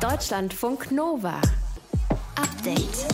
Deutschlandfunk Nova. Update.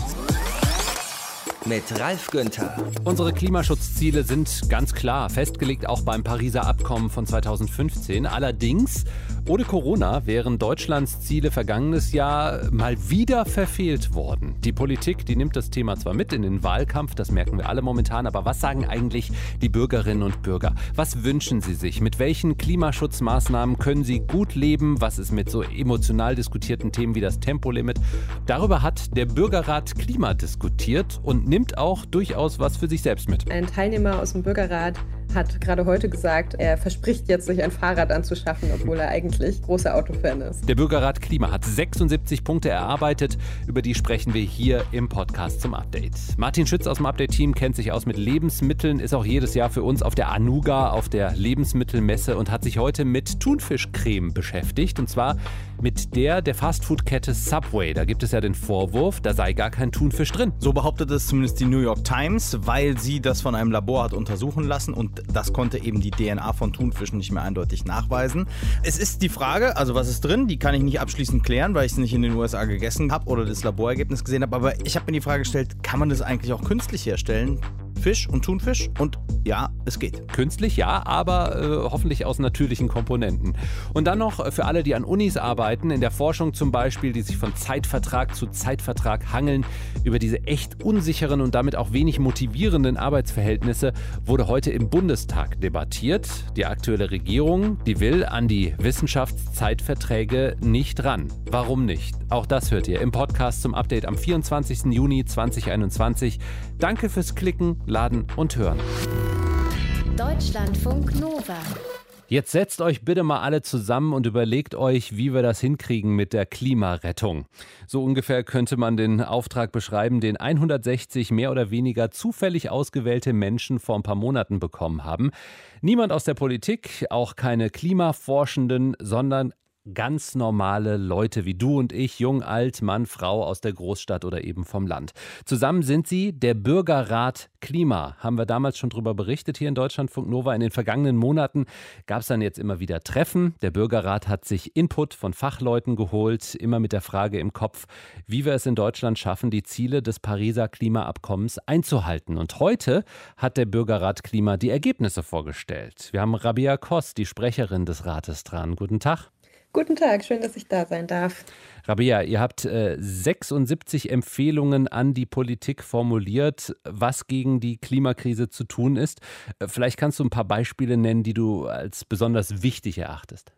Mit Ralf Günther. Unsere Klimaschutzziele sind ganz klar, festgelegt auch beim Pariser Abkommen von 2015. Allerdings ohne Corona wären Deutschlands Ziele vergangenes Jahr mal wieder verfehlt worden. Die Politik, die nimmt das Thema zwar mit in den Wahlkampf, das merken wir alle momentan, aber was sagen eigentlich die Bürgerinnen und Bürger? Was wünschen sie sich? Mit welchen Klimaschutzmaßnahmen können sie gut leben? Was ist mit so emotional diskutierten Themen wie das Tempolimit? Darüber hat der Bürgerrat Klima diskutiert und nimmt auch durchaus was für sich selbst mit. Ein Teilnehmer aus dem Bürgerrat hat gerade heute gesagt, er verspricht jetzt, sich ein Fahrrad anzuschaffen, obwohl er eigentlich großer Autofan ist. Der Bürgerrat Klima hat 76 Punkte erarbeitet, über die sprechen wir hier im Podcast zum Update. Martin Schütz aus dem Update-Team kennt sich aus mit Lebensmitteln, ist auch jedes Jahr für uns auf der Anuga, auf der Lebensmittelmesse und hat sich heute mit Thunfischcreme beschäftigt und zwar mit der der Fastfood-Kette Subway. Da gibt es ja den Vorwurf, da sei gar kein Thunfisch drin. So behauptet es zumindest die New York Times, weil sie das von einem Labor hat untersuchen lassen und das konnte eben die DNA von Thunfischen nicht mehr eindeutig nachweisen. Es ist die Frage, also was ist drin, die kann ich nicht abschließend klären, weil ich es nicht in den USA gegessen habe oder das Laborergebnis gesehen habe. Aber ich habe mir die Frage gestellt, kann man das eigentlich auch künstlich herstellen? Fisch und Thunfisch und ja, es geht. Künstlich ja, aber äh, hoffentlich aus natürlichen Komponenten. Und dann noch für alle, die an Unis arbeiten, in der Forschung zum Beispiel, die sich von Zeitvertrag zu Zeitvertrag hangeln, über diese echt unsicheren und damit auch wenig motivierenden Arbeitsverhältnisse wurde heute im Bundestag debattiert. Die aktuelle Regierung, die will an die Wissenschaftszeitverträge nicht ran. Warum nicht? Auch das hört ihr im Podcast zum Update am 24. Juni 2021. Danke fürs Klicken, Laden und Hören. Deutschlandfunk Nova. Jetzt setzt euch bitte mal alle zusammen und überlegt euch, wie wir das hinkriegen mit der Klimarettung. So ungefähr könnte man den Auftrag beschreiben, den 160 mehr oder weniger zufällig ausgewählte Menschen vor ein paar Monaten bekommen haben. Niemand aus der Politik, auch keine Klimaforschenden, sondern ganz normale Leute wie du und ich, jung, alt, Mann, Frau aus der Großstadt oder eben vom Land. Zusammen sind sie der Bürgerrat Klima. Haben wir damals schon darüber berichtet hier in Deutschlandfunk Nova. In den vergangenen Monaten gab es dann jetzt immer wieder Treffen. Der Bürgerrat hat sich Input von Fachleuten geholt, immer mit der Frage im Kopf, wie wir es in Deutschland schaffen, die Ziele des Pariser Klimaabkommens einzuhalten. Und heute hat der Bürgerrat Klima die Ergebnisse vorgestellt. Wir haben Rabia Kost, die Sprecherin des Rates, dran. Guten Tag. Guten Tag, schön, dass ich da sein darf. Rabia, ihr habt äh, 76 Empfehlungen an die Politik formuliert, was gegen die Klimakrise zu tun ist. Äh, vielleicht kannst du ein paar Beispiele nennen, die du als besonders wichtig erachtest.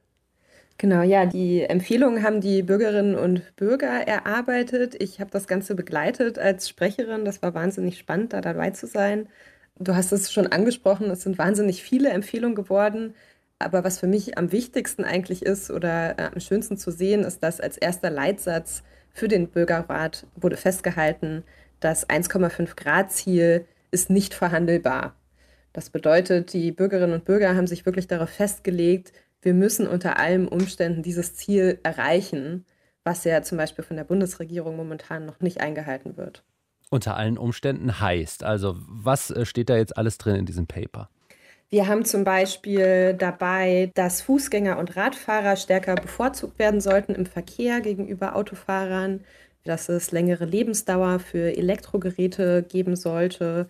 Genau, ja, die Empfehlungen haben die Bürgerinnen und Bürger erarbeitet. Ich habe das Ganze begleitet als Sprecherin. Das war wahnsinnig spannend, da dabei zu sein. Du hast es schon angesprochen, es sind wahnsinnig viele Empfehlungen geworden. Aber was für mich am wichtigsten eigentlich ist oder äh, am schönsten zu sehen, ist, dass als erster Leitsatz für den Bürgerrat wurde festgehalten, das 1,5 Grad Ziel ist nicht verhandelbar. Das bedeutet, die Bürgerinnen und Bürger haben sich wirklich darauf festgelegt, wir müssen unter allen Umständen dieses Ziel erreichen, was ja zum Beispiel von der Bundesregierung momentan noch nicht eingehalten wird. Unter allen Umständen heißt, also was äh, steht da jetzt alles drin in diesem Paper? Wir haben zum Beispiel dabei, dass Fußgänger und Radfahrer stärker bevorzugt werden sollten im Verkehr gegenüber Autofahrern, dass es längere Lebensdauer für Elektrogeräte geben sollte,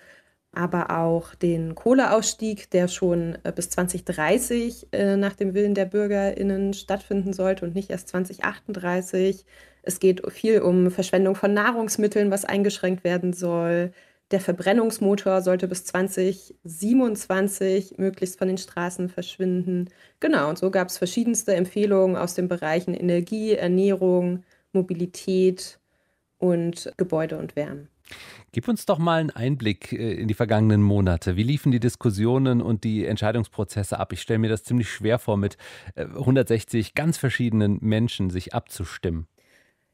aber auch den Kohleausstieg, der schon äh, bis 2030 äh, nach dem Willen der Bürgerinnen stattfinden sollte und nicht erst 2038. Es geht viel um Verschwendung von Nahrungsmitteln, was eingeschränkt werden soll. Der Verbrennungsmotor sollte bis 2027 möglichst von den Straßen verschwinden. Genau, und so gab es verschiedenste Empfehlungen aus den Bereichen Energie, Ernährung, Mobilität und Gebäude und Wärme. Gib uns doch mal einen Einblick äh, in die vergangenen Monate. Wie liefen die Diskussionen und die Entscheidungsprozesse ab? Ich stelle mir das ziemlich schwer vor, mit 160 äh, ganz verschiedenen Menschen sich abzustimmen.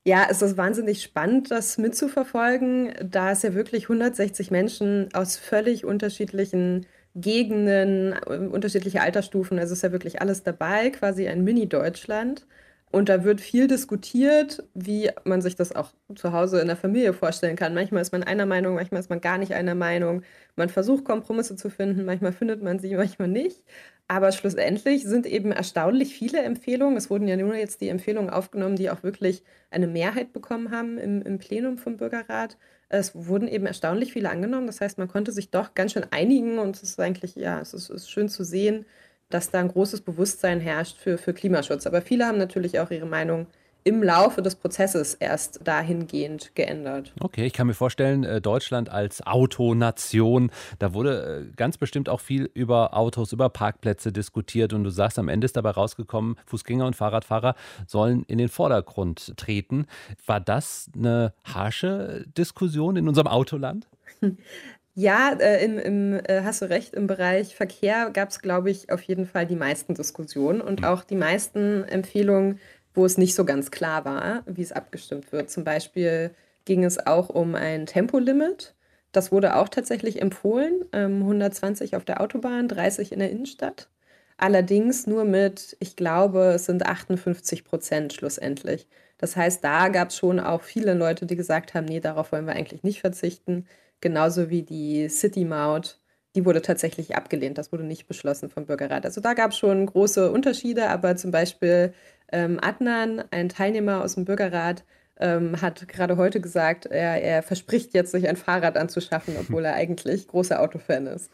Ja, es ist wahnsinnig spannend, das mitzuverfolgen, da es ja wirklich 160 Menschen aus völlig unterschiedlichen Gegenden, unterschiedliche Altersstufen, also ist ja wirklich alles dabei, quasi ein Mini-Deutschland. Und da wird viel diskutiert, wie man sich das auch zu Hause in der Familie vorstellen kann. Manchmal ist man einer Meinung, manchmal ist man gar nicht einer Meinung. Man versucht Kompromisse zu finden, manchmal findet man sie, manchmal nicht. Aber schlussendlich sind eben erstaunlich viele Empfehlungen. Es wurden ja nur jetzt die Empfehlungen aufgenommen, die auch wirklich eine Mehrheit bekommen haben im, im Plenum vom Bürgerrat. Es wurden eben erstaunlich viele angenommen. Das heißt, man konnte sich doch ganz schön einigen und es ist eigentlich, ja, es ist, ist schön zu sehen, dass da ein großes Bewusstsein herrscht für, für Klimaschutz. Aber viele haben natürlich auch ihre Meinung im Laufe des Prozesses erst dahingehend geändert. Okay, ich kann mir vorstellen, äh, Deutschland als Autonation, da wurde äh, ganz bestimmt auch viel über Autos, über Parkplätze diskutiert und du sagst, am Ende ist dabei rausgekommen, Fußgänger und Fahrradfahrer sollen in den Vordergrund treten. War das eine harsche Diskussion in unserem Autoland? Ja, äh, im, im, äh, hast du recht, im Bereich Verkehr gab es, glaube ich, auf jeden Fall die meisten Diskussionen und mhm. auch die meisten Empfehlungen, wo es nicht so ganz klar war, wie es abgestimmt wird. Zum Beispiel ging es auch um ein Tempolimit. Das wurde auch tatsächlich empfohlen, ähm, 120 auf der Autobahn, 30 in der Innenstadt. Allerdings nur mit, ich glaube, es sind 58 Prozent schlussendlich. Das heißt, da gab es schon auch viele Leute, die gesagt haben, nee, darauf wollen wir eigentlich nicht verzichten genauso wie die City Maut. Die wurde tatsächlich abgelehnt. Das wurde nicht beschlossen vom Bürgerrat. Also da gab es schon große Unterschiede, aber zum Beispiel ähm, Adnan, ein Teilnehmer aus dem Bürgerrat, ähm, hat gerade heute gesagt, er, er verspricht jetzt, sich ein Fahrrad anzuschaffen, obwohl er eigentlich großer Autofan ist.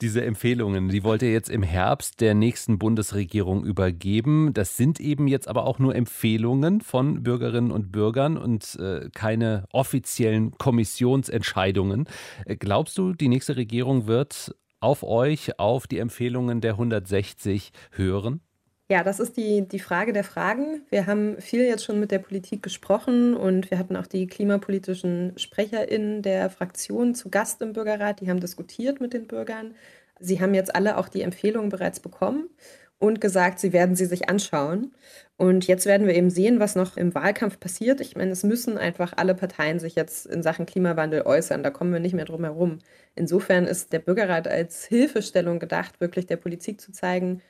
Diese Empfehlungen, die wollte er jetzt im Herbst der nächsten Bundesregierung übergeben. Das sind eben jetzt aber auch nur Empfehlungen von Bürgerinnen und Bürgern und äh, keine offiziellen Kommissionsentscheidungen. Äh, glaubst du, die nächste Regierung wird auf euch, auf die Empfehlungen der 160 hören? Ja, das ist die, die Frage der Fragen. Wir haben viel jetzt schon mit der Politik gesprochen und wir hatten auch die klimapolitischen SprecherInnen der Fraktion zu Gast im Bürgerrat. Die haben diskutiert mit den Bürgern. Sie haben jetzt alle auch die Empfehlungen bereits bekommen und gesagt, sie werden sie sich anschauen. Und jetzt werden wir eben sehen, was noch im Wahlkampf passiert. Ich meine, es müssen einfach alle Parteien sich jetzt in Sachen Klimawandel äußern. Da kommen wir nicht mehr drum herum. Insofern ist der Bürgerrat als Hilfestellung gedacht, wirklich der Politik zu zeigen,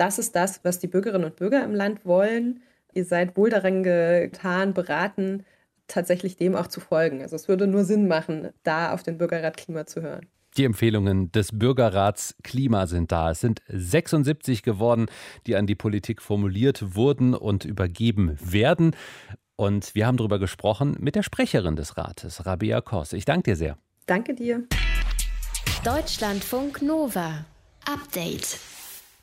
das ist das, was die Bürgerinnen und Bürger im Land wollen. Ihr seid wohl daran getan, beraten, tatsächlich dem auch zu folgen. Also es würde nur Sinn machen, da auf den Bürgerrat Klima zu hören. Die Empfehlungen des Bürgerrats Klima sind da. Es sind 76 geworden, die an die Politik formuliert wurden und übergeben werden. Und wir haben darüber gesprochen mit der Sprecherin des Rates, Rabia Kos. Ich danke dir sehr. Danke dir. Deutschlandfunk Nova. Update.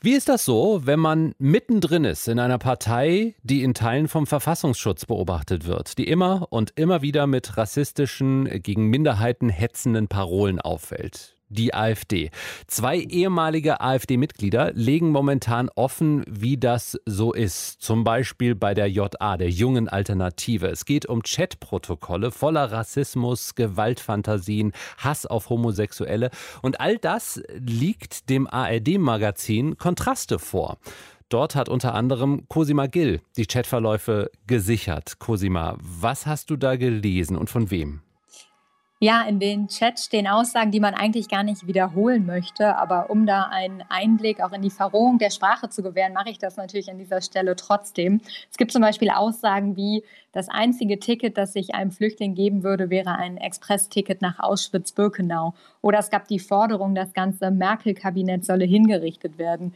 Wie ist das so, wenn man mittendrin ist in einer Partei, die in Teilen vom Verfassungsschutz beobachtet wird, die immer und immer wieder mit rassistischen, gegen Minderheiten hetzenden Parolen auffällt? Die AfD. Zwei ehemalige AfD-Mitglieder legen momentan offen, wie das so ist. Zum Beispiel bei der JA, der jungen Alternative. Es geht um Chatprotokolle voller Rassismus, Gewaltfantasien, Hass auf Homosexuelle. Und all das liegt dem ARD-Magazin Kontraste vor. Dort hat unter anderem Cosima Gill die Chatverläufe gesichert. Cosima, was hast du da gelesen und von wem? Ja, in den Chat stehen Aussagen, die man eigentlich gar nicht wiederholen möchte. Aber um da einen Einblick auch in die Verrohung der Sprache zu gewähren, mache ich das natürlich an dieser Stelle trotzdem. Es gibt zum Beispiel Aussagen wie, das einzige Ticket, das sich einem Flüchtling geben würde, wäre ein Express-Ticket nach Auschwitz-Birkenau. Oder es gab die Forderung, das ganze Merkel-Kabinett solle hingerichtet werden.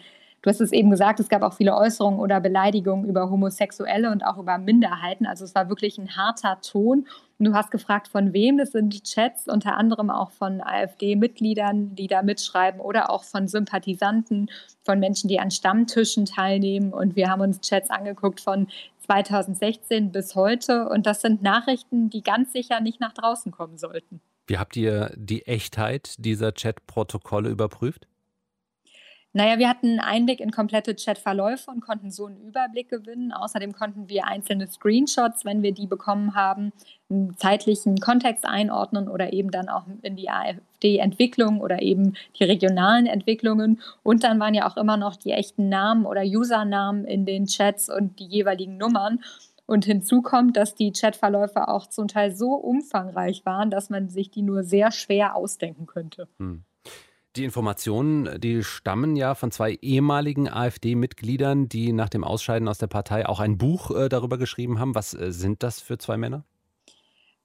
Du hast es eben gesagt, es gab auch viele Äußerungen oder Beleidigungen über Homosexuelle und auch über Minderheiten. Also es war wirklich ein harter Ton. Und du hast gefragt, von wem? Das sind Chats, unter anderem auch von AfD-Mitgliedern, die da mitschreiben oder auch von Sympathisanten, von Menschen, die an Stammtischen teilnehmen. Und wir haben uns Chats angeguckt von 2016 bis heute. Und das sind Nachrichten, die ganz sicher nicht nach draußen kommen sollten. Wie habt ihr die Echtheit dieser Chatprotokolle überprüft? Naja, wir hatten Einblick in komplette Chatverläufe und konnten so einen Überblick gewinnen. Außerdem konnten wir einzelne Screenshots, wenn wir die bekommen haben, einen zeitlichen Kontext einordnen oder eben dann auch in die AfD-Entwicklung oder eben die regionalen Entwicklungen. Und dann waren ja auch immer noch die echten Namen oder Usernamen in den Chats und die jeweiligen Nummern. Und hinzu kommt, dass die Chatverläufe auch zum Teil so umfangreich waren, dass man sich die nur sehr schwer ausdenken könnte. Hm. Die Informationen, die stammen ja von zwei ehemaligen AfD-Mitgliedern, die nach dem Ausscheiden aus der Partei auch ein Buch äh, darüber geschrieben haben. Was äh, sind das für zwei Männer?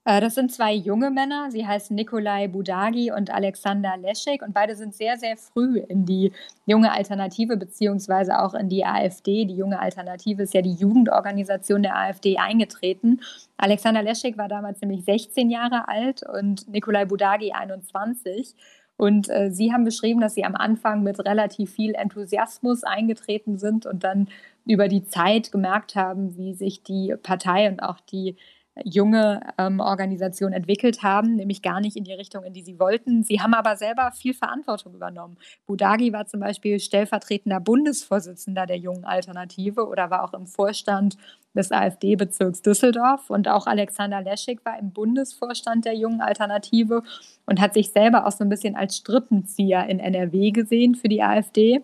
Äh, das sind zwei junge Männer. Sie heißen Nikolai Budagi und Alexander Leschek und beide sind sehr, sehr früh in die junge Alternative beziehungsweise auch in die AfD. Die junge Alternative ist ja die Jugendorganisation der AfD eingetreten. Alexander Leschek war damals nämlich 16 Jahre alt und Nikolai Budagi 21. Und äh, Sie haben beschrieben, dass Sie am Anfang mit relativ viel Enthusiasmus eingetreten sind und dann über die Zeit gemerkt haben, wie sich die Partei und auch die junge ähm, Organisation entwickelt haben, nämlich gar nicht in die Richtung, in die sie wollten. Sie haben aber selber viel Verantwortung übernommen. Budagi war zum Beispiel stellvertretender Bundesvorsitzender der jungen Alternative oder war auch im Vorstand des AfD-Bezirks Düsseldorf. Und auch Alexander Leschik war im Bundesvorstand der jungen Alternative und hat sich selber auch so ein bisschen als Strippenzieher in NRW gesehen für die AfD.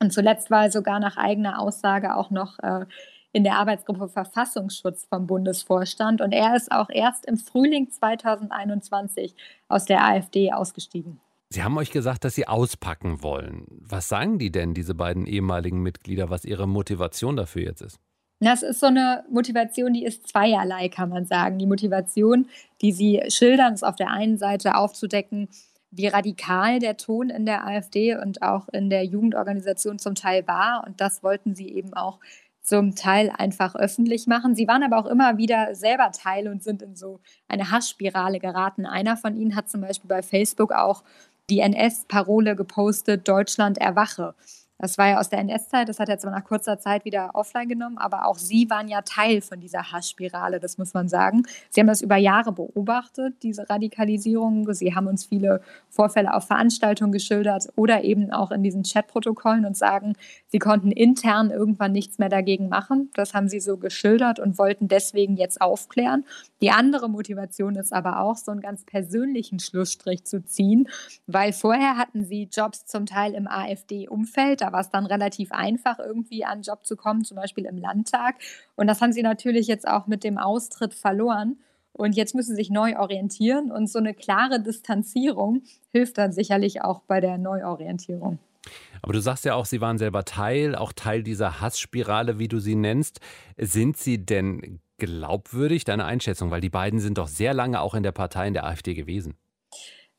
Und zuletzt war er sogar nach eigener Aussage auch noch äh, in der Arbeitsgruppe Verfassungsschutz vom Bundesvorstand und er ist auch erst im Frühling 2021 aus der AfD ausgestiegen. Sie haben euch gesagt, dass Sie auspacken wollen. Was sagen die denn, diese beiden ehemaligen Mitglieder, was ihre Motivation dafür jetzt ist? Das ist so eine Motivation, die ist zweierlei, kann man sagen. Die Motivation, die Sie schildern, ist auf der einen Seite aufzudecken, wie radikal der Ton in der AfD und auch in der Jugendorganisation zum Teil war. Und das wollten Sie eben auch zum Teil einfach öffentlich machen. Sie waren aber auch immer wieder selber Teil und sind in so eine Hassspirale geraten. Einer von ihnen hat zum Beispiel bei Facebook auch die NS-Parole gepostet, Deutschland erwache. Das war ja aus der NS-Zeit, das hat er zwar nach kurzer Zeit wieder offline genommen, aber auch Sie waren ja Teil von dieser Hassspirale, das muss man sagen. Sie haben das über Jahre beobachtet, diese Radikalisierung. Sie haben uns viele Vorfälle auf Veranstaltungen geschildert oder eben auch in diesen Chatprotokollen und sagen, Sie konnten intern irgendwann nichts mehr dagegen machen. Das haben Sie so geschildert und wollten deswegen jetzt aufklären. Die andere Motivation ist aber auch, so einen ganz persönlichen Schlussstrich zu ziehen, weil vorher hatten Sie Jobs zum Teil im AfD-Umfeld war es dann relativ einfach, irgendwie an einen Job zu kommen, zum Beispiel im Landtag. Und das haben sie natürlich jetzt auch mit dem Austritt verloren. Und jetzt müssen sie sich neu orientieren. Und so eine klare Distanzierung hilft dann sicherlich auch bei der Neuorientierung. Aber du sagst ja auch, Sie waren selber Teil, auch Teil dieser Hassspirale, wie du sie nennst. Sind Sie denn glaubwürdig, deine Einschätzung? Weil die beiden sind doch sehr lange auch in der Partei, in der AfD gewesen.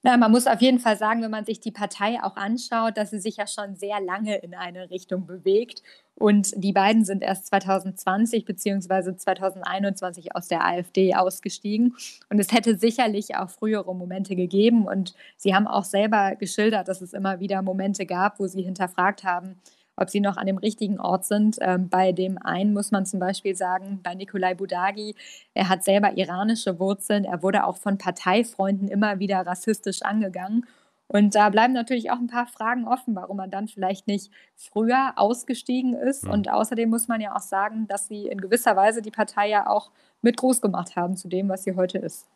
Na, man muss auf jeden Fall sagen, wenn man sich die Partei auch anschaut, dass sie sich ja schon sehr lange in eine Richtung bewegt. Und die beiden sind erst 2020 bzw. 2021 aus der AfD ausgestiegen. Und es hätte sicherlich auch frühere Momente gegeben. Und sie haben auch selber geschildert, dass es immer wieder Momente gab, wo sie hinterfragt haben, ob sie noch an dem richtigen Ort sind. Ähm, bei dem einen muss man zum Beispiel sagen, bei Nikolai Budagi, er hat selber iranische Wurzeln, er wurde auch von Parteifreunden immer wieder rassistisch angegangen. Und da bleiben natürlich auch ein paar Fragen offen, warum man dann vielleicht nicht früher ausgestiegen ist. Ja. Und außerdem muss man ja auch sagen, dass sie in gewisser Weise die Partei ja auch mit groß gemacht haben zu dem, was sie heute ist.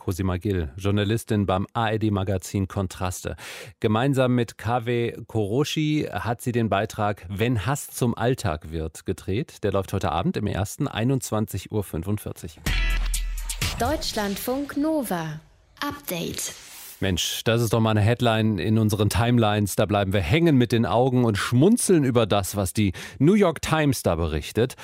Cosima Gill, Journalistin beim ARD-Magazin Kontraste. Gemeinsam mit KW Koroshi hat sie den Beitrag Wenn Hass zum Alltag wird gedreht. Der läuft heute Abend im ersten 21.45 Uhr. Deutschlandfunk Nova. Update. Mensch, das ist doch mal eine Headline in unseren Timelines. Da bleiben wir hängen mit den Augen und schmunzeln über das, was die New York Times da berichtet.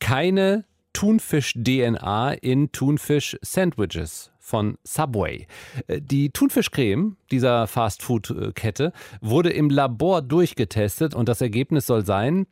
Keine Thunfisch-DNA in Thunfisch-Sandwiches von Subway. Äh, die Thunfischcreme dieser Fastfood-Kette wurde im Labor durchgetestet und das Ergebnis soll sein,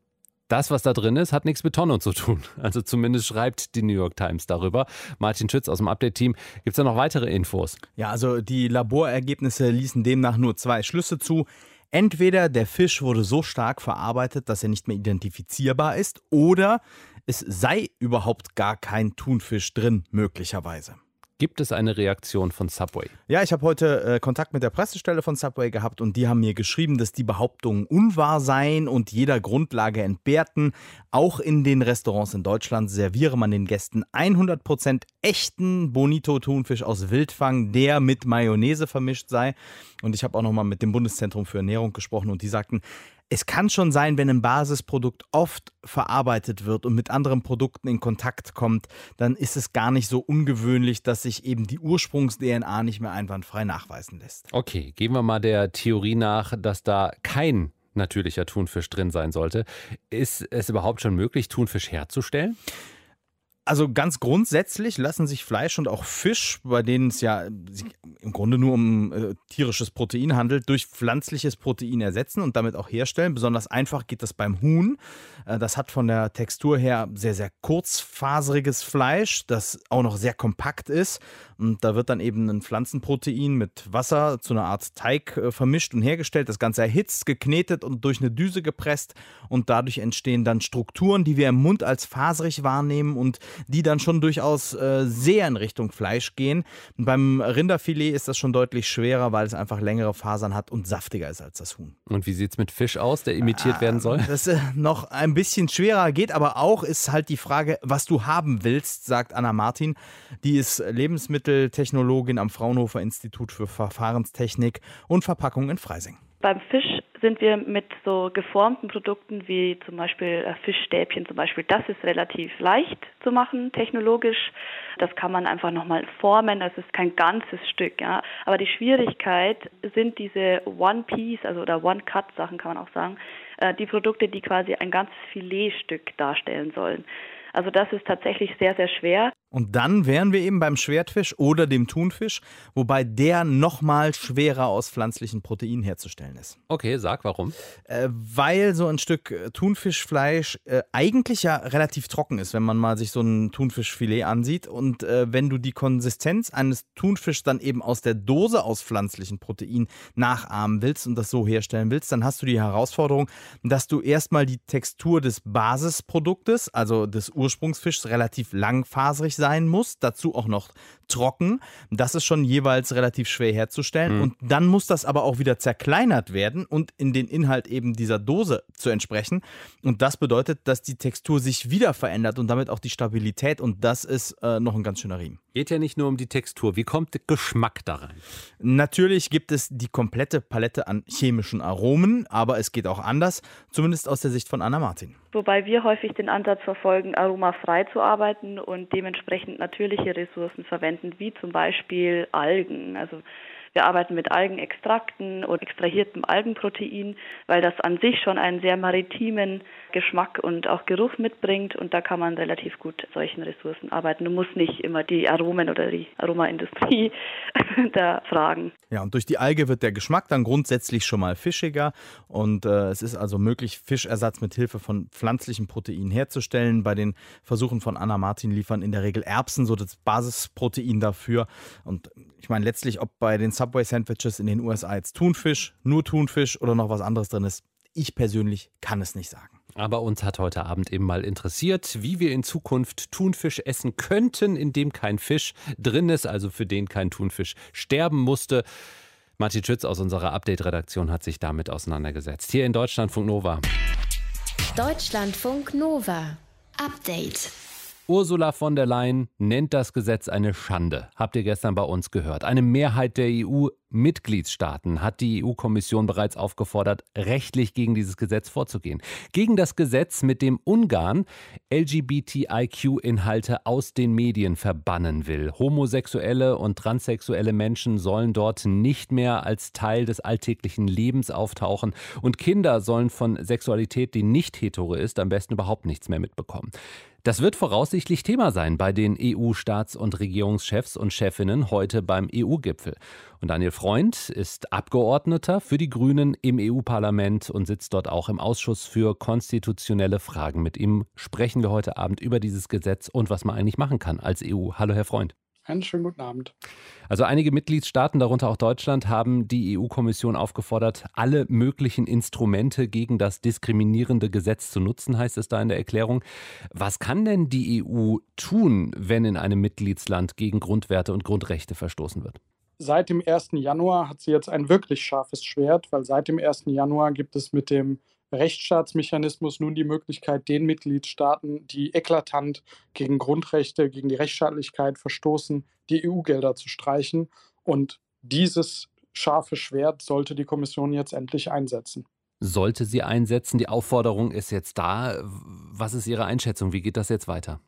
das, was da drin ist, hat nichts mit Tonno zu tun. Also zumindest schreibt die New York Times darüber. Martin Schütz aus dem Update-Team. Gibt es da noch weitere Infos? Ja, also die Laborergebnisse ließen demnach nur zwei Schlüsse zu. Entweder der Fisch wurde so stark verarbeitet, dass er nicht mehr identifizierbar ist, oder es sei überhaupt gar kein Thunfisch drin, möglicherweise. Gibt es eine Reaktion von Subway? Ja, ich habe heute äh, Kontakt mit der Pressestelle von Subway gehabt und die haben mir geschrieben, dass die Behauptungen unwahr seien und jeder Grundlage entbehrten. Auch in den Restaurants in Deutschland serviere man den Gästen 100% echten Bonito-Thunfisch aus Wildfang, der mit Mayonnaise vermischt sei. Und ich habe auch nochmal mit dem Bundeszentrum für Ernährung gesprochen und die sagten, es kann schon sein, wenn ein Basisprodukt oft verarbeitet wird und mit anderen Produkten in Kontakt kommt, dann ist es gar nicht so ungewöhnlich, dass sich eben die Ursprungs-DNA nicht mehr einwandfrei nachweisen lässt. Okay, gehen wir mal der Theorie nach, dass da kein natürlicher Thunfisch drin sein sollte. Ist es überhaupt schon möglich, Thunfisch herzustellen? Also ganz grundsätzlich lassen sich Fleisch und auch Fisch, bei denen es ja im Grunde nur um äh, tierisches Protein handelt, durch pflanzliches Protein ersetzen und damit auch herstellen. Besonders einfach geht das beim Huhn. Äh, das hat von der Textur her sehr, sehr kurzfaseriges Fleisch, das auch noch sehr kompakt ist. Und da wird dann eben ein Pflanzenprotein mit Wasser zu einer Art Teig äh, vermischt und hergestellt. Das Ganze erhitzt, geknetet und durch eine Düse gepresst. Und dadurch entstehen dann Strukturen, die wir im Mund als faserig wahrnehmen und die dann schon durchaus äh, sehr in Richtung Fleisch gehen. Und beim Rinderfilet ist das schon deutlich schwerer, weil es einfach längere Fasern hat und saftiger ist als das Huhn. Und wie sieht es mit Fisch aus, der imitiert ah, werden soll? Das ist noch ein bisschen schwerer, geht aber auch, ist halt die Frage, was du haben willst, sagt Anna Martin. Die ist Lebensmitteltechnologin am Fraunhofer Institut für Verfahrenstechnik und Verpackung in Freising. Beim Fisch sind wir mit so geformten Produkten wie zum Beispiel äh, Fischstäbchen zum Beispiel, das ist relativ leicht zu machen technologisch. Das kann man einfach nochmal formen, das ist kein ganzes Stück. Ja. Aber die Schwierigkeit sind diese One-Piece, also oder One-Cut-Sachen kann man auch sagen, äh, die Produkte, die quasi ein ganzes Filetstück darstellen sollen. Also das ist tatsächlich sehr, sehr schwer. Und dann wären wir eben beim Schwertfisch oder dem Thunfisch, wobei der nochmal schwerer aus pflanzlichen Proteinen herzustellen ist. Okay, sag warum. Äh, weil so ein Stück äh, Thunfischfleisch äh, eigentlich ja relativ trocken ist, wenn man mal sich so ein Thunfischfilet ansieht. Und äh, wenn du die Konsistenz eines Thunfischs dann eben aus der Dose aus pflanzlichen Proteinen nachahmen willst und das so herstellen willst, dann hast du die Herausforderung, dass du erstmal die Textur des Basisproduktes, also des Ursprungsfischs, relativ langfaserig sein muss, dazu auch noch trocken. Das ist schon jeweils relativ schwer herzustellen. Mhm. Und dann muss das aber auch wieder zerkleinert werden und in den Inhalt eben dieser Dose zu entsprechen. Und das bedeutet, dass die Textur sich wieder verändert und damit auch die Stabilität. Und das ist äh, noch ein ganz schöner Riemen. Geht ja nicht nur um die Textur. Wie kommt der Geschmack da rein? Natürlich gibt es die komplette Palette an chemischen Aromen, aber es geht auch anders, zumindest aus der Sicht von Anna Martin. Wobei wir häufig den Ansatz verfolgen, aromafrei zu arbeiten und dementsprechend natürliche Ressourcen verwenden, wie zum Beispiel Algen. Also wir arbeiten mit Algenextrakten und extrahiertem Algenprotein, weil das an sich schon einen sehr maritimen Geschmack und auch Geruch mitbringt und da kann man relativ gut solchen Ressourcen arbeiten. Du musst nicht immer die Aromen oder die Aromaindustrie da fragen. Ja, und durch die Alge wird der Geschmack dann grundsätzlich schon mal fischiger und äh, es ist also möglich, Fischersatz mit Hilfe von pflanzlichen Proteinen herzustellen. Bei den Versuchen von Anna Martin liefern in der Regel Erbsen so das Basisprotein dafür und ich meine letztlich, ob bei den Subway Sandwiches in den USA jetzt Thunfisch, nur Thunfisch oder noch was anderes drin ist, ich persönlich kann es nicht sagen. Aber uns hat heute Abend eben mal interessiert, wie wir in Zukunft Thunfisch essen könnten, in dem kein Fisch drin ist, also für den kein Thunfisch sterben musste. Martin Schütz aus unserer Update-Redaktion hat sich damit auseinandergesetzt. Hier in Deutschlandfunk Nova. Deutschlandfunk Nova. Update. Ursula von der Leyen nennt das Gesetz eine Schande. Habt ihr gestern bei uns gehört. Eine Mehrheit der EU-Mitgliedstaaten hat die EU-Kommission bereits aufgefordert, rechtlich gegen dieses Gesetz vorzugehen. Gegen das Gesetz, mit dem Ungarn LGBTIQ-Inhalte aus den Medien verbannen will. Homosexuelle und transsexuelle Menschen sollen dort nicht mehr als Teil des alltäglichen Lebens auftauchen und Kinder sollen von Sexualität, die nicht hetero ist, am besten überhaupt nichts mehr mitbekommen. Das wird voraussichtlich Thema sein bei den EU-Staats- und Regierungschefs und Chefinnen heute beim EU-Gipfel. Und Daniel Freund ist Abgeordneter für die Grünen im EU-Parlament und sitzt dort auch im Ausschuss für konstitutionelle Fragen. Mit ihm sprechen wir heute Abend über dieses Gesetz und was man eigentlich machen kann als EU. Hallo, Herr Freund. Einen schönen guten Abend. Also einige Mitgliedstaaten, darunter auch Deutschland, haben die EU-Kommission aufgefordert, alle möglichen Instrumente gegen das diskriminierende Gesetz zu nutzen, heißt es da in der Erklärung. Was kann denn die EU tun, wenn in einem Mitgliedsland gegen Grundwerte und Grundrechte verstoßen wird? Seit dem 1. Januar hat sie jetzt ein wirklich scharfes Schwert, weil seit dem 1. Januar gibt es mit dem Rechtsstaatsmechanismus nun die Möglichkeit, den Mitgliedstaaten, die eklatant gegen Grundrechte, gegen die Rechtsstaatlichkeit verstoßen, die EU-Gelder zu streichen. Und dieses scharfe Schwert sollte die Kommission jetzt endlich einsetzen. sollte sie einsetzen. Die Aufforderung ist jetzt da. Was ist Ihre Einschätzung? Wie geht das jetzt weiter?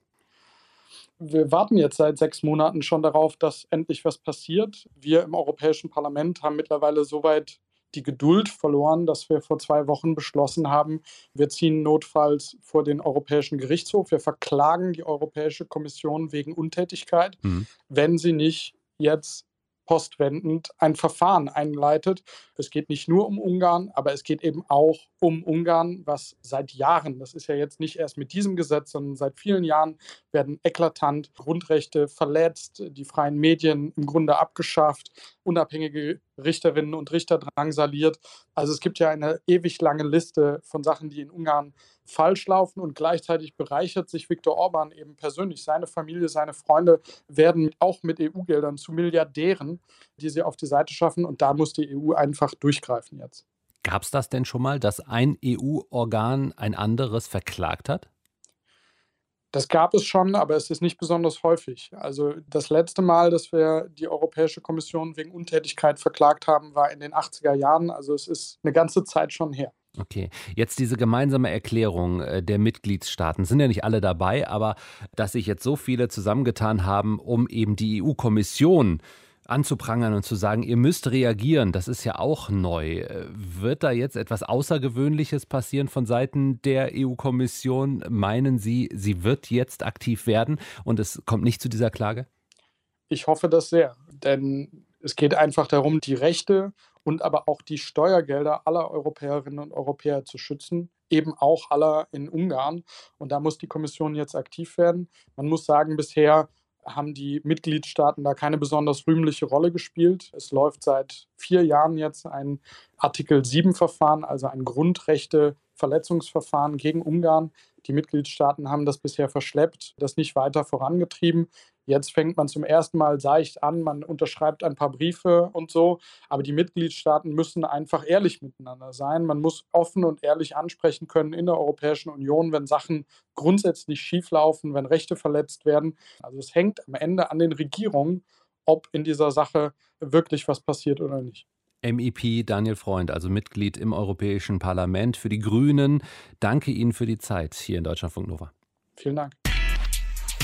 Wir warten jetzt seit sechs Monaten schon darauf, dass endlich was passiert. Wir im Europäischen Parlament haben mittlerweile soweit die Geduld verloren, dass wir vor zwei Wochen beschlossen haben, wir ziehen notfalls vor den Europäischen Gerichtshof. Wir verklagen die Europäische Kommission wegen Untätigkeit, mhm. wenn sie nicht jetzt postwendend ein Verfahren einleitet. Es geht nicht nur um Ungarn, aber es geht eben auch um Ungarn, was seit Jahren, das ist ja jetzt nicht erst mit diesem Gesetz, sondern seit vielen Jahren werden eklatant Grundrechte verletzt, die freien Medien im Grunde abgeschafft, unabhängige Richterinnen und Richter drangsaliert. Also es gibt ja eine ewig lange Liste von Sachen, die in Ungarn falsch laufen und gleichzeitig bereichert sich Viktor Orban eben persönlich. Seine Familie, seine Freunde werden auch mit EU-Geldern zu Milliardären, die sie auf die Seite schaffen und da muss die EU einfach durchgreifen jetzt. Gab es das denn schon mal, dass ein EU-Organ ein anderes verklagt hat? Das gab es schon, aber es ist nicht besonders häufig. Also das letzte Mal, dass wir die Europäische Kommission wegen Untätigkeit verklagt haben, war in den 80er Jahren. Also es ist eine ganze Zeit schon her. Okay, jetzt diese gemeinsame Erklärung äh, der Mitgliedstaaten, sind ja nicht alle dabei, aber dass sich jetzt so viele zusammengetan haben, um eben die EU-Kommission anzuprangern und zu sagen, ihr müsst reagieren, das ist ja auch neu. Äh, wird da jetzt etwas Außergewöhnliches passieren von Seiten der EU-Kommission? Meinen Sie, sie wird jetzt aktiv werden und es kommt nicht zu dieser Klage? Ich hoffe das sehr, denn es geht einfach darum, die Rechte und aber auch die Steuergelder aller Europäerinnen und Europäer zu schützen, eben auch aller in Ungarn. Und da muss die Kommission jetzt aktiv werden. Man muss sagen, bisher haben die Mitgliedstaaten da keine besonders rühmliche Rolle gespielt. Es läuft seit vier Jahren jetzt ein Artikel 7-Verfahren, also ein Grundrechte-Verletzungsverfahren gegen Ungarn. Die Mitgliedstaaten haben das bisher verschleppt, das nicht weiter vorangetrieben. Jetzt fängt man zum ersten Mal seicht an, man unterschreibt ein paar Briefe und so, aber die Mitgliedstaaten müssen einfach ehrlich miteinander sein. Man muss offen und ehrlich ansprechen können in der Europäischen Union, wenn Sachen grundsätzlich schieflaufen, wenn Rechte verletzt werden. Also es hängt am Ende an den Regierungen, ob in dieser Sache wirklich was passiert oder nicht. MEP Daniel Freund, also Mitglied im Europäischen Parlament für die Grünen. Danke Ihnen für die Zeit hier in Deutschlandfunk Nova. Vielen Dank.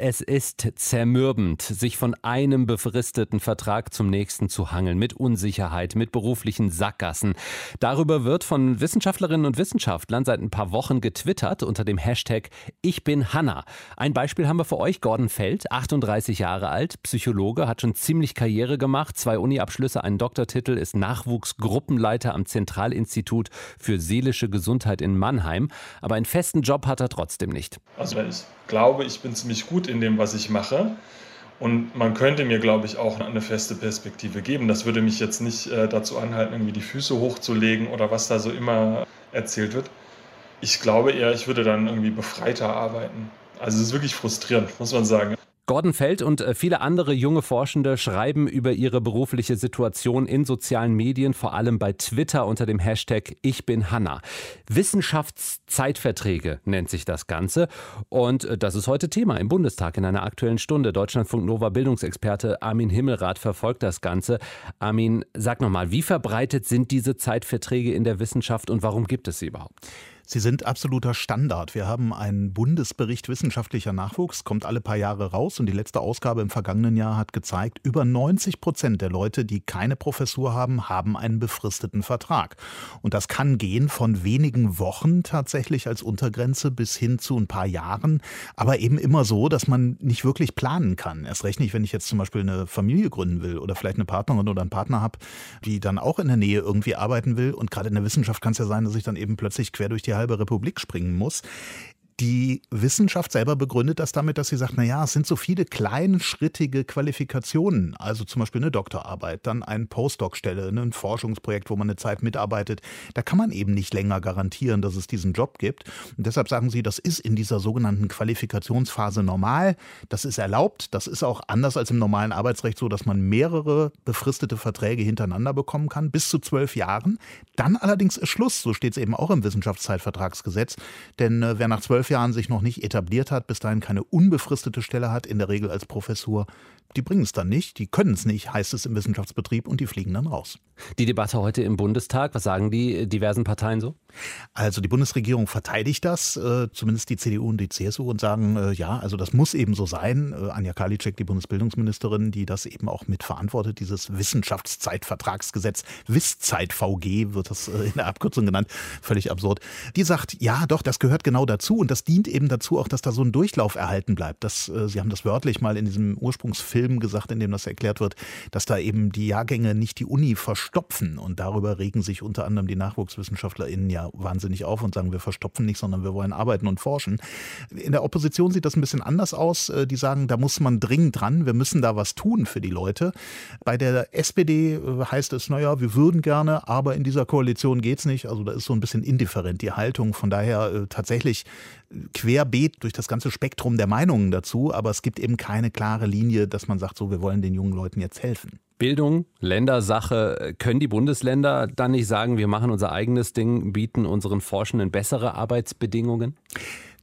Es ist zermürbend, sich von einem befristeten Vertrag zum nächsten zu hangeln, mit Unsicherheit, mit beruflichen Sackgassen. Darüber wird von Wissenschaftlerinnen und Wissenschaftlern seit ein paar Wochen getwittert unter dem Hashtag Ich bin Hanna. Ein Beispiel haben wir für euch. Gordon Feld, 38 Jahre alt, Psychologe, hat schon ziemlich Karriere gemacht, zwei Uniabschlüsse, einen Doktortitel, ist Nachwuchsgruppenleiter am Zentralinstitut für seelische Gesundheit in Mannheim. Aber einen festen Job hat er trotzdem nicht. Also ich glaube, ich bin ziemlich gut in dem, was ich mache. Und man könnte mir, glaube ich, auch eine feste Perspektive geben. Das würde mich jetzt nicht äh, dazu anhalten, irgendwie die Füße hochzulegen oder was da so immer erzählt wird. Ich glaube eher, ich würde dann irgendwie befreiter arbeiten. Also es ist wirklich frustrierend, muss man sagen. Gordon Feld und äh, viele andere junge Forschende schreiben über ihre berufliche Situation in sozialen Medien, vor allem bei Twitter unter dem Hashtag Ich bin Hanna. Wissenschaftszeitverträge nennt sich das Ganze. Und äh, das ist heute Thema im Bundestag in einer aktuellen Stunde. Deutschlandfunk Nova Bildungsexperte Armin Himmelrath verfolgt das Ganze. Armin, sag nochmal, wie verbreitet sind diese Zeitverträge in der Wissenschaft und warum gibt es sie überhaupt? Sie sind absoluter Standard. Wir haben einen Bundesbericht wissenschaftlicher Nachwuchs, kommt alle paar Jahre raus und die letzte Ausgabe im vergangenen Jahr hat gezeigt, über 90 Prozent der Leute, die keine Professur haben, haben einen befristeten Vertrag. Und das kann gehen von wenigen Wochen tatsächlich als Untergrenze bis hin zu ein paar Jahren, aber eben immer so, dass man nicht wirklich planen kann. Erst recht nicht, wenn ich jetzt zum Beispiel eine Familie gründen will oder vielleicht eine Partnerin oder einen Partner habe, die dann auch in der Nähe irgendwie arbeiten will. Und gerade in der Wissenschaft kann es ja sein, dass ich dann eben plötzlich quer durch die halbe Republik springen muss. Die Wissenschaft selber begründet das damit, dass sie sagt, na ja, es sind so viele kleinschrittige Qualifikationen, also zum Beispiel eine Doktorarbeit, dann eine Postdoc-Stelle, ne, ein Forschungsprojekt, wo man eine Zeit mitarbeitet. Da kann man eben nicht länger garantieren, dass es diesen Job gibt. Und deshalb sagen sie, das ist in dieser sogenannten Qualifikationsphase normal. Das ist erlaubt. Das ist auch anders als im normalen Arbeitsrecht so, dass man mehrere befristete Verträge hintereinander bekommen kann, bis zu zwölf Jahren. Dann allerdings ist Schluss. So steht es eben auch im Wissenschaftszeitvertragsgesetz. Denn äh, wer nach zwölf Jahren sich noch nicht etabliert hat, bis dahin keine unbefristete Stelle hat, in der Regel als Professur, die bringen es dann nicht, die können es nicht, heißt es im Wissenschaftsbetrieb und die fliegen dann raus. Die Debatte heute im Bundestag, was sagen die diversen Parteien so? Also die Bundesregierung verteidigt das, äh, zumindest die CDU und die CSU und sagen, äh, ja, also das muss eben so sein. Äh, Anja Karliczek, die Bundesbildungsministerin, die das eben auch mitverantwortet, dieses Wissenschaftszeitvertragsgesetz, WISZeit-VG wird das in der Abkürzung genannt, völlig absurd. Die sagt, ja, doch, das gehört genau dazu und das dient eben dazu auch, dass da so ein Durchlauf erhalten bleibt. Das, Sie haben das wörtlich mal in diesem Ursprungsfilm gesagt, in dem das erklärt wird, dass da eben die Jahrgänge nicht die Uni verstopfen und darüber regen sich unter anderem die NachwuchswissenschaftlerInnen ja wahnsinnig auf und sagen, wir verstopfen nicht, sondern wir wollen arbeiten und forschen. In der Opposition sieht das ein bisschen anders aus. Äh, die sagen, da muss man dringend dran, wir müssen da was tun für die Leute. Bei der SPD äh, heißt es, naja, wir würden gerne, aber in dieser Koalition geht es nicht. Also da ist so ein bisschen indifferent die Haltung. Von daher äh, tatsächlich querbeet durch das ganze Spektrum der Meinungen dazu, aber es gibt eben keine klare Linie, dass man sagt, so, wir wollen den jungen Leuten jetzt helfen. Bildung, Ländersache. Können die Bundesländer dann nicht sagen, wir machen unser eigenes Ding, bieten unseren Forschenden bessere Arbeitsbedingungen?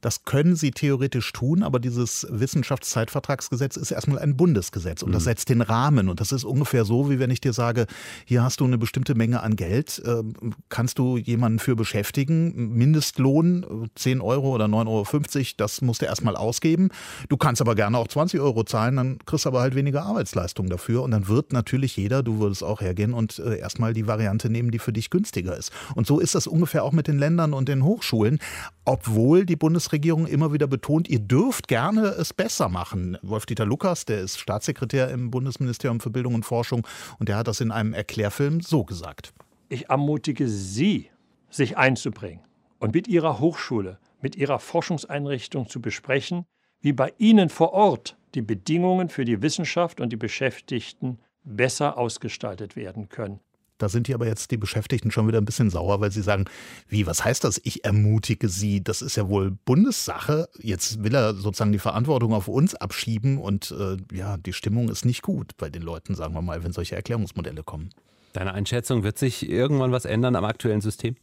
Das können sie theoretisch tun, aber dieses Wissenschaftszeitvertragsgesetz ist erstmal ein Bundesgesetz und das mhm. setzt den Rahmen. Und das ist ungefähr so, wie wenn ich dir sage, hier hast du eine bestimmte Menge an Geld, ähm, kannst du jemanden für beschäftigen, Mindestlohn 10 Euro oder 9,50 Euro, das musst du erstmal ausgeben. Du kannst aber gerne auch 20 Euro zahlen, dann kriegst du aber halt weniger Arbeitsleistung dafür. Und dann wird natürlich jeder, du würdest auch hergehen und äh, erstmal die Variante nehmen, die für dich günstiger ist. Und so ist das ungefähr auch mit den Ländern und den Hochschulen, obwohl die Bundesregierung immer wieder betont, ihr dürft gerne es besser machen. Wolf-Dieter Lukas, der ist Staatssekretär im Bundesministerium für Bildung und Forschung und der hat das in einem Erklärfilm so gesagt. Ich ermutige Sie, sich einzubringen und mit Ihrer Hochschule, mit Ihrer Forschungseinrichtung zu besprechen, wie bei Ihnen vor Ort die Bedingungen für die Wissenschaft und die Beschäftigten besser ausgestaltet werden können. Da sind die aber jetzt die Beschäftigten schon wieder ein bisschen sauer, weil sie sagen, wie, was heißt das? Ich ermutige sie. Das ist ja wohl Bundessache. Jetzt will er sozusagen die Verantwortung auf uns abschieben und äh, ja, die Stimmung ist nicht gut bei den Leuten, sagen wir mal, wenn solche Erklärungsmodelle kommen. Deine Einschätzung, wird sich irgendwann was ändern am aktuellen System?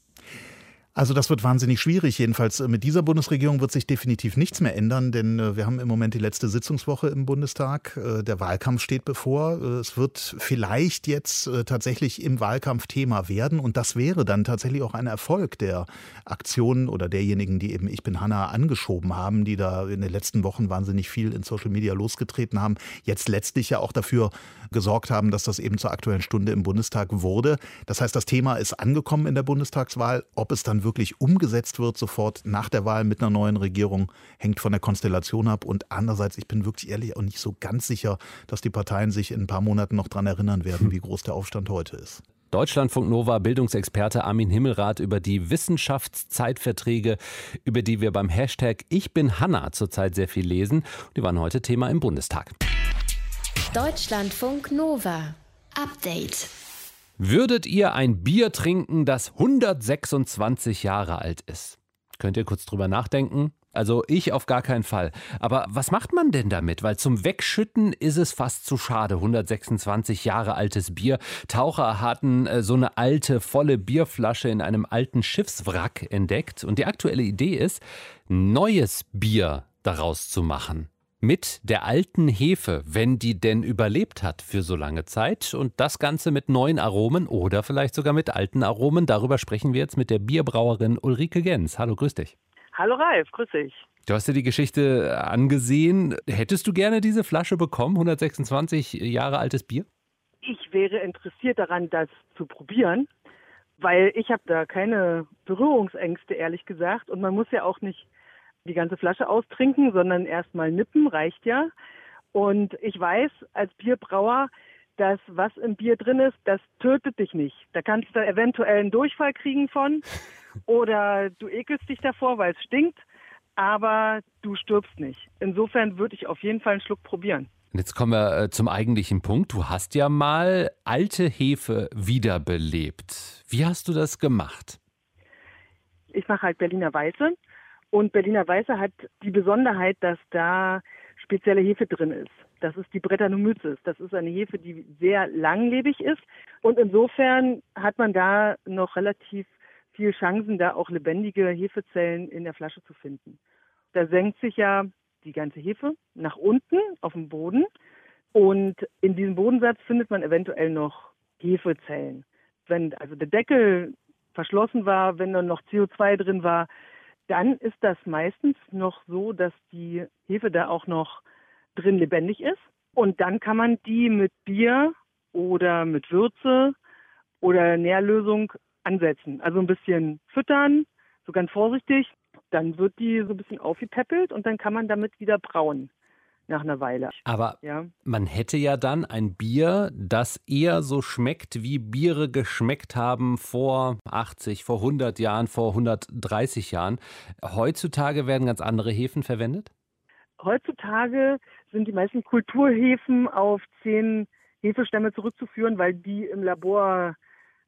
Also das wird wahnsinnig schwierig. Jedenfalls äh, mit dieser Bundesregierung wird sich definitiv nichts mehr ändern, denn äh, wir haben im Moment die letzte Sitzungswoche im Bundestag. Äh, der Wahlkampf steht bevor. Es wird vielleicht jetzt tatsächlich im Wahlkampf Thema werden und das wäre dann tatsächlich auch ein Erfolg der Aktionen oder derjenigen, die eben Ich bin Hanna angeschoben haben, die da in den letzten Wochen wahnsinnig viel in Social Media losgetreten haben, jetzt letztlich ja auch dafür gesorgt haben, dass das eben zur aktuellen Stunde im Bundestag wurde. Das heißt, das Thema ist angekommen in der Bundestagswahl. Ob es dann wirklich umgesetzt wird sofort nach der Wahl mit einer neuen Regierung, hängt von der Konstellation ab. Und andererseits, ich bin wirklich ehrlich auch nicht so ganz sicher, dass die Parteien sich in ein paar Monaten noch daran erinnern werden, wie groß der Aufstand heute ist. Deutschlandfunk Nova Bildungsexperte Armin Himmelrath über die Wissenschaftszeitverträge, über die wir beim Hashtag Ich bin Hanna zurzeit sehr viel lesen. Die waren heute Thema im Bundestag. Deutschlandfunk Nova Update Würdet ihr ein Bier trinken, das 126 Jahre alt ist? Könnt ihr kurz drüber nachdenken? Also ich auf gar keinen Fall. Aber was macht man denn damit? Weil zum Wegschütten ist es fast zu schade. 126 Jahre altes Bier. Taucher hatten äh, so eine alte, volle Bierflasche in einem alten Schiffswrack entdeckt. Und die aktuelle Idee ist, neues Bier daraus zu machen mit der alten Hefe, wenn die denn überlebt hat für so lange Zeit. Und das Ganze mit neuen Aromen oder vielleicht sogar mit alten Aromen. Darüber sprechen wir jetzt mit der Bierbrauerin Ulrike Gens. Hallo, grüß dich. Hallo Ralf, grüß dich. Du hast dir die Geschichte angesehen. Hättest du gerne diese Flasche bekommen, 126 Jahre altes Bier? Ich wäre interessiert daran, das zu probieren, weil ich habe da keine Berührungsängste, ehrlich gesagt. Und man muss ja auch nicht die ganze Flasche austrinken, sondern erstmal nippen, reicht ja. Und ich weiß als Bierbrauer, dass was im Bier drin ist, das tötet dich nicht. Da kannst du eventuell einen Durchfall kriegen von oder du ekelst dich davor, weil es stinkt, aber du stirbst nicht. Insofern würde ich auf jeden Fall einen Schluck probieren. Jetzt kommen wir äh, zum eigentlichen Punkt. Du hast ja mal alte Hefe wiederbelebt. Wie hast du das gemacht? Ich mache halt Berliner Weiße und Berliner Weiße hat die Besonderheit, dass da spezielle Hefe drin ist. Das ist die Brettanomyces. Das ist eine Hefe, die sehr langlebig ist. Und insofern hat man da noch relativ viel Chancen, da auch lebendige Hefezellen in der Flasche zu finden. Da senkt sich ja die ganze Hefe nach unten auf dem Boden. Und in diesem Bodensatz findet man eventuell noch Hefezellen. Wenn also der Deckel verschlossen war, wenn dann noch CO2 drin war, dann ist das meistens noch so, dass die Hefe da auch noch drin lebendig ist. Und dann kann man die mit Bier oder mit Würze oder Nährlösung ansetzen. Also ein bisschen füttern, so ganz vorsichtig. Dann wird die so ein bisschen aufgepäppelt und dann kann man damit wieder brauen nach einer Weile. Aber ja. man hätte ja dann ein Bier, das eher so schmeckt, wie Biere geschmeckt haben vor 80, vor 100 Jahren, vor 130 Jahren. Heutzutage werden ganz andere Hefen verwendet? Heutzutage sind die meisten Kulturhefen auf zehn Hefestämme zurückzuführen, weil die im Labor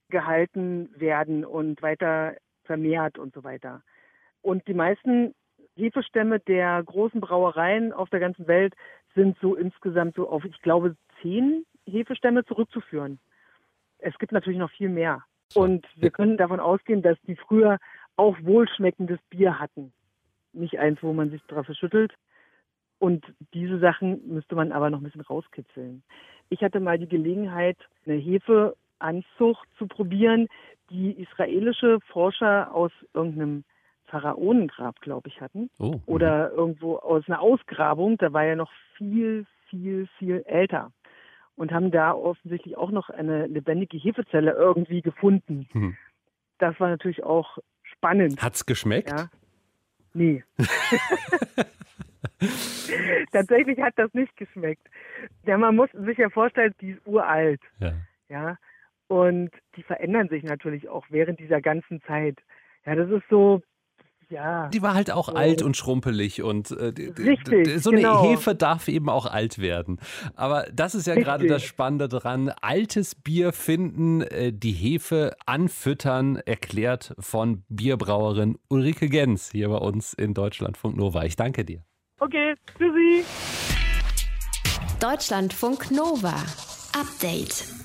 gehalten werden und weiter vermehrt und so weiter. Und die meisten Hefestämme der großen Brauereien auf der ganzen Welt sind so insgesamt so auf, ich glaube, zehn Hefestämme zurückzuführen. Es gibt natürlich noch viel mehr. Und wir können davon ausgehen, dass die früher auch wohlschmeckendes Bier hatten. Nicht eins, wo man sich drauf verschüttelt. Und diese Sachen müsste man aber noch ein bisschen rauskitzeln. Ich hatte mal die Gelegenheit, eine Hefeanzucht zu probieren, die israelische Forscher aus irgendeinem Pharaonengrab, glaube ich, hatten. Oh. Oder irgendwo aus einer Ausgrabung, da war er noch viel, viel, viel älter. Und haben da offensichtlich auch noch eine lebendige Hefezelle irgendwie gefunden. Hm. Das war natürlich auch spannend. Hat's geschmeckt? Ja. Nee. Tatsächlich hat das nicht geschmeckt. Ja, man muss sich ja vorstellen, die ist uralt. Ja. Ja. Und die verändern sich natürlich auch während dieser ganzen Zeit. Ja, das ist so, ja. Die war halt auch so. alt und schrumpelig und äh, Richtig, so eine genau. Hefe darf eben auch alt werden. Aber das ist ja gerade Richtig. das Spannende dran. Altes Bier finden, äh, die Hefe anfüttern, erklärt von Bierbrauerin Ulrike Gens hier bei uns in Deutschlandfunk Nova. Ich danke dir. Okay, tschüssi. Deutschlandfunk Nova. Update.